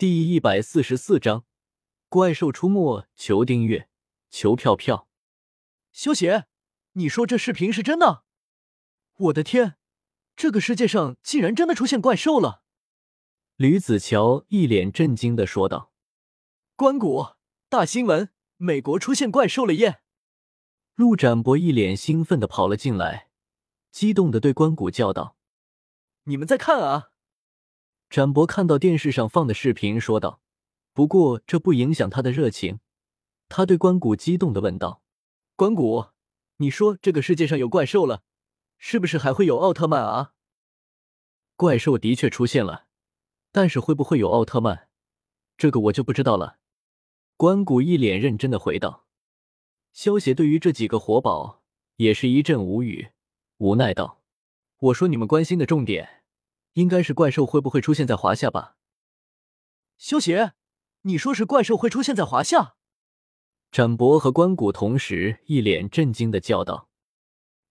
第一百四十四章怪兽出没，求订阅，求票票。萧邪，你说这视频是真的？我的天，这个世界上竟然真的出现怪兽了！吕子乔一脸震惊的说道：“关谷，大新闻，美国出现怪兽了耶！”陆展博一脸兴奋的跑了进来，激动的对关谷叫道：“你们在看啊！”展博看到电视上放的视频，说道：“不过这不影响他的热情。”他对关谷激动的问道：“关谷，你说这个世界上有怪兽了，是不是还会有奥特曼啊？”怪兽的确出现了，但是会不会有奥特曼，这个我就不知道了。”关谷一脸认真的回道。萧协对于这几个活宝也是一阵无语，无奈道：“我说你们关心的重点。”应该是怪兽会不会出现在华夏吧？萧邪，你说是怪兽会出现在华夏？展博和关谷同时一脸震惊的叫道：“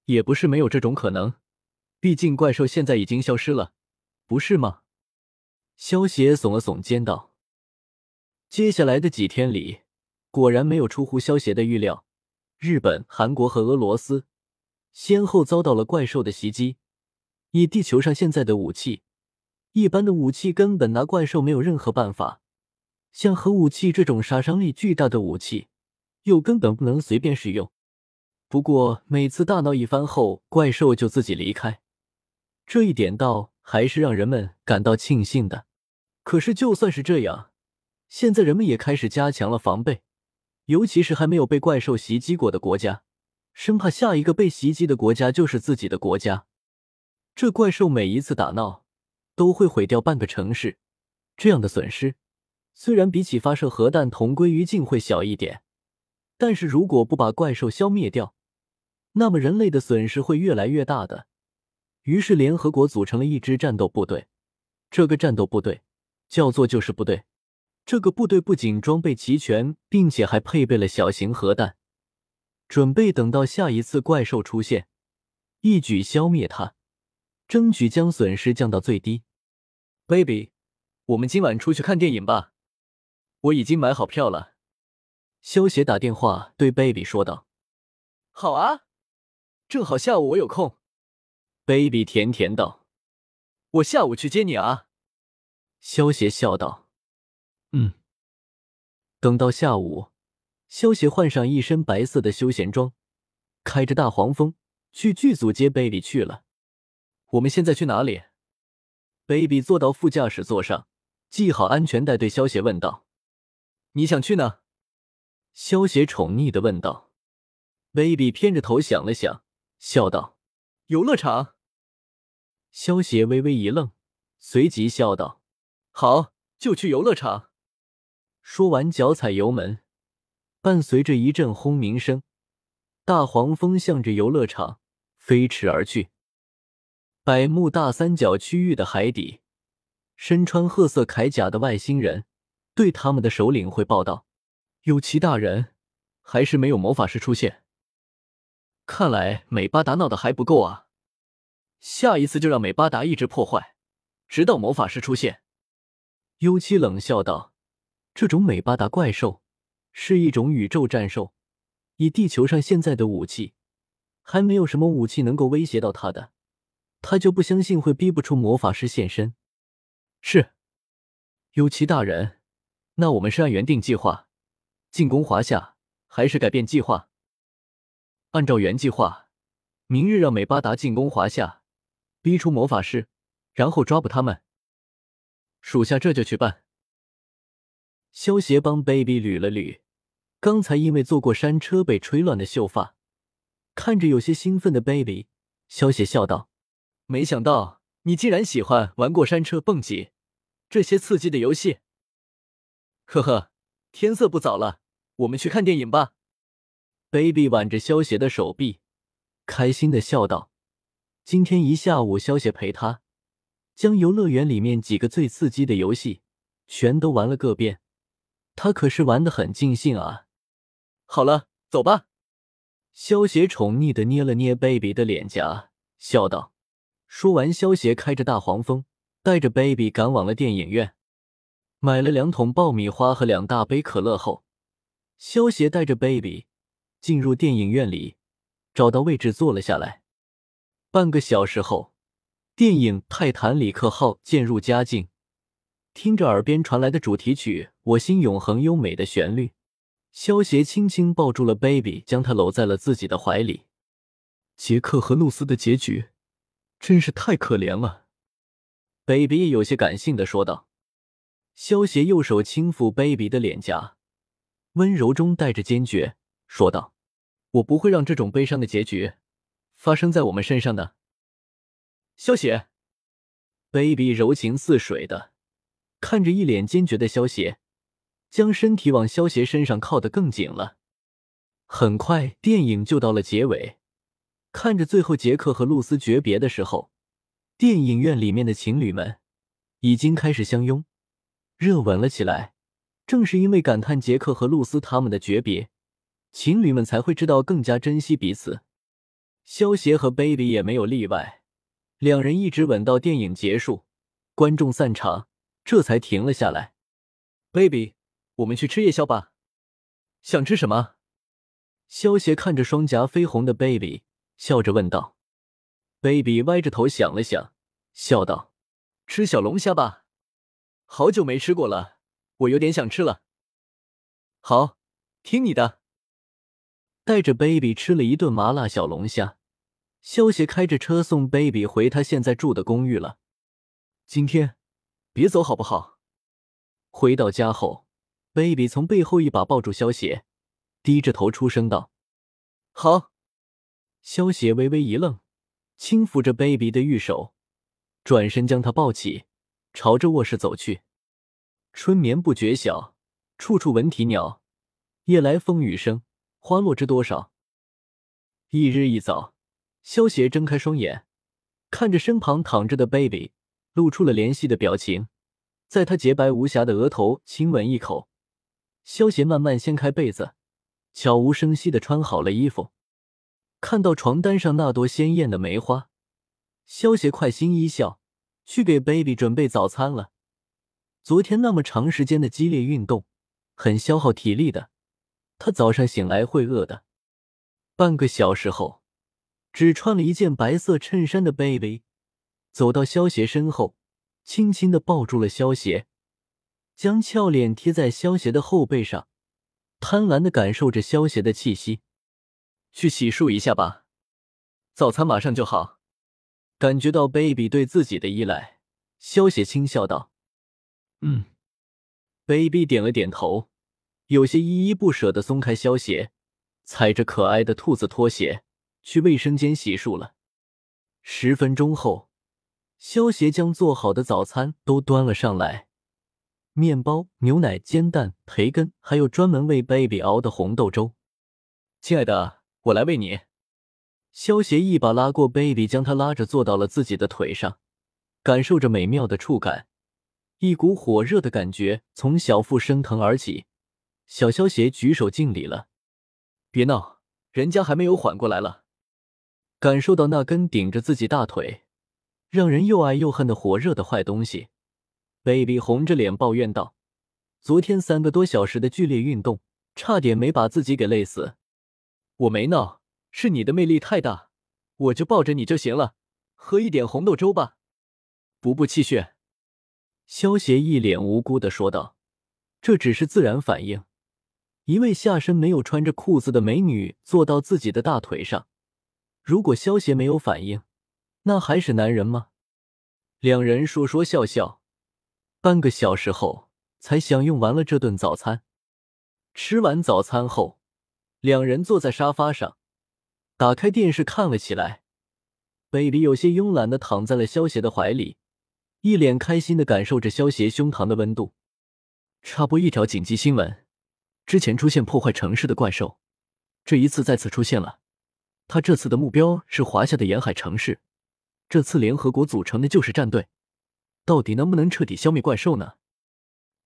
也不是没有这种可能，毕竟怪兽现在已经消失了，不是吗？”萧邪耸了耸肩道：“接下来的几天里，果然没有出乎萧邪的预料，日本、韩国和俄罗斯先后遭到了怪兽的袭击。”以地球上现在的武器，一般的武器根本拿怪兽没有任何办法。像核武器这种杀伤力巨大的武器，又根本不能随便使用。不过每次大闹一番后，怪兽就自己离开，这一点倒还是让人们感到庆幸的。可是就算是这样，现在人们也开始加强了防备，尤其是还没有被怪兽袭击过的国家，生怕下一个被袭击的国家就是自己的国家。这怪兽每一次打闹，都会毁掉半个城市，这样的损失虽然比起发射核弹同归于尽会小一点，但是如果不把怪兽消灭掉，那么人类的损失会越来越大的。于是联合国组成了一支战斗部队，这个战斗部队叫做救世部队。这个部队不仅装备齐全，并且还配备了小型核弹，准备等到下一次怪兽出现，一举消灭它。争取将损失降到最低。Baby，我们今晚出去看电影吧，我已经买好票了。萧协打电话对 Baby 说道：“好啊，正好下午我有空。”Baby 甜甜道：“我下午去接你啊。”萧协笑道：“嗯。”等到下午，萧协换上一身白色的休闲装，开着大黄蜂去剧组接 Baby 去了。我们现在去哪里？Baby 坐到副驾驶座上，系好安全带，对萧协问道：“你想去呢？”萧协宠溺的问道。Baby 偏着头想了想，笑道：“游乐场。”萧协微微一愣，随即笑道：“好，就去游乐场。”说完，脚踩油门，伴随着一阵轰鸣声，大黄蜂向着游乐场飞驰而去。百慕大三角区域的海底，身穿褐色铠甲的外星人对他们的首领汇报道：“有其大人，还是没有魔法师出现。看来美巴达闹的还不够啊！下一次就让美巴达一直破坏，直到魔法师出现。”幽七冷笑道：“这种美巴达怪兽是一种宇宙战兽，以地球上现在的武器，还没有什么武器能够威胁到他的。”他就不相信会逼不出魔法师现身。是，幽奇大人，那我们是按原定计划进攻华夏，还是改变计划？按照原计划，明日让美巴达进攻华夏，逼出魔法师，然后抓捕他们。属下这就去办。萧协帮 baby 捋了捋刚才因为坐过山车被吹乱的秀发，看着有些兴奋的 baby，萧协笑道。没想到你竟然喜欢玩过山车、蹦极这些刺激的游戏。呵呵，天色不早了，我们去看电影吧。Baby 挽着萧邪的手臂，开心的笑道：“今天一下午，萧邪陪他将游乐园里面几个最刺激的游戏全都玩了个遍，他可是玩的很尽兴啊。”好了，走吧。萧邪宠溺的捏了捏 Baby 的脸颊，笑道。说完，萧协开着大黄蜂，带着 baby 赶往了电影院。买了两桶爆米花和两大杯可乐后，萧协带着 baby 进入电影院里，找到位置坐了下来。半个小时后，电影《泰坦里克号》渐入佳境，听着耳边传来的主题曲《我心永恒》优美的旋律，萧协轻轻抱住了 baby，将她搂在了自己的怀里。杰克和露丝的结局真是太可怜了，baby 有些感性的说道。萧协右手轻抚 baby 的脸颊，温柔中带着坚决，说道：“我不会让这种悲伤的结局发生在我们身上的。”萧协，baby 柔情似水的看着一脸坚决的萧协，将身体往萧协身上靠得更紧了。很快，电影就到了结尾，看着最后杰克和露丝诀别的时候，电影院里面的情侣们已经开始相拥。热吻了起来，正是因为感叹杰克和露丝他们的诀别，情侣们才会知道更加珍惜彼此。萧协和 baby 也没有例外，两人一直吻到电影结束，观众散场，这才停了下来。baby，我们去吃夜宵吧，想吃什么？萧协看着双颊绯红的 baby，笑着问道。baby 歪着头想了想，笑道：“吃小龙虾吧。”好久没吃过了，我有点想吃了。好，听你的。带着 baby 吃了一顿麻辣小龙虾，萧协开着车送 baby 回他现在住的公寓了。今天别走好不好？回到家后，baby 从背后一把抱住萧协，低着头出声道：“好。”萧协微微一愣，轻抚着 baby 的玉手，转身将他抱起。朝着卧室走去，春眠不觉晓，处处闻啼鸟。夜来风雨声，花落知多少。翌日一早，萧协睁开双眼，看着身旁躺着的 baby，露出了怜惜的表情，在他洁白无瑕的额头亲吻一口。萧协慢慢掀开被子，悄无声息的穿好了衣服，看到床单上那朵鲜艳的梅花，萧协快心一笑。去给 baby 准备早餐了。昨天那么长时间的激烈运动，很消耗体力的。他早上醒来会饿的。半个小时后，只穿了一件白色衬衫的 baby 走到萧协身后，轻轻的抱住了萧协，将俏脸贴在萧协的后背上，贪婪的感受着萧协的气息。去洗漱一下吧，早餐马上就好。感觉到 baby 对自己的依赖，萧协轻笑道：“嗯。”baby 点了点头，有些依依不舍的松开萧协，踩着可爱的兔子拖鞋去卫生间洗漱了。十分钟后，萧协将做好的早餐都端了上来：面包、牛奶、煎蛋、培根，还有专门为 baby 熬的红豆粥。亲爱的，我来喂你。萧协一把拉过 baby，将他拉着坐到了自己的腿上，感受着美妙的触感，一股火热的感觉从小腹升腾而起。小萧协举手敬礼了：“别闹，人家还没有缓过来了。”感受到那根顶着自己大腿、让人又爱又恨的火热的坏东西，baby 红着脸抱怨道：“昨天三个多小时的剧烈运动，差点没把自己给累死。”我没闹。是你的魅力太大，我就抱着你就行了，喝一点红豆粥吧，补补气血。萧协一脸无辜的说道：“这只是自然反应。”一位下身没有穿着裤子的美女坐到自己的大腿上，如果萧协没有反应，那还是男人吗？两人说说笑笑，半个小时后才享用完了这顿早餐。吃完早餐后，两人坐在沙发上。打开电视看了起来，baby 有些慵懒的躺在了萧协的怀里，一脸开心的感受着萧协胸膛的温度。插播一条紧急新闻：之前出现破坏城市的怪兽，这一次再次出现了。他这次的目标是华夏的沿海城市。这次联合国组成的救世战队，到底能不能彻底消灭怪兽呢？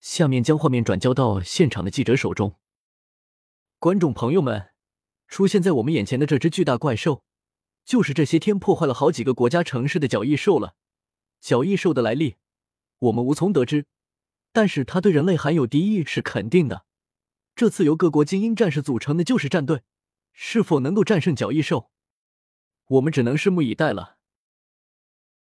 下面将画面转交到现场的记者手中，观众朋友们。出现在我们眼前的这只巨大怪兽，就是这些天破坏了好几个国家城市的角翼兽了。角翼兽的来历，我们无从得知。但是它对人类含有敌意是肯定的。这次由各国精英战士组成的救世战队，是否能够战胜角翼兽？我们只能拭目以待了。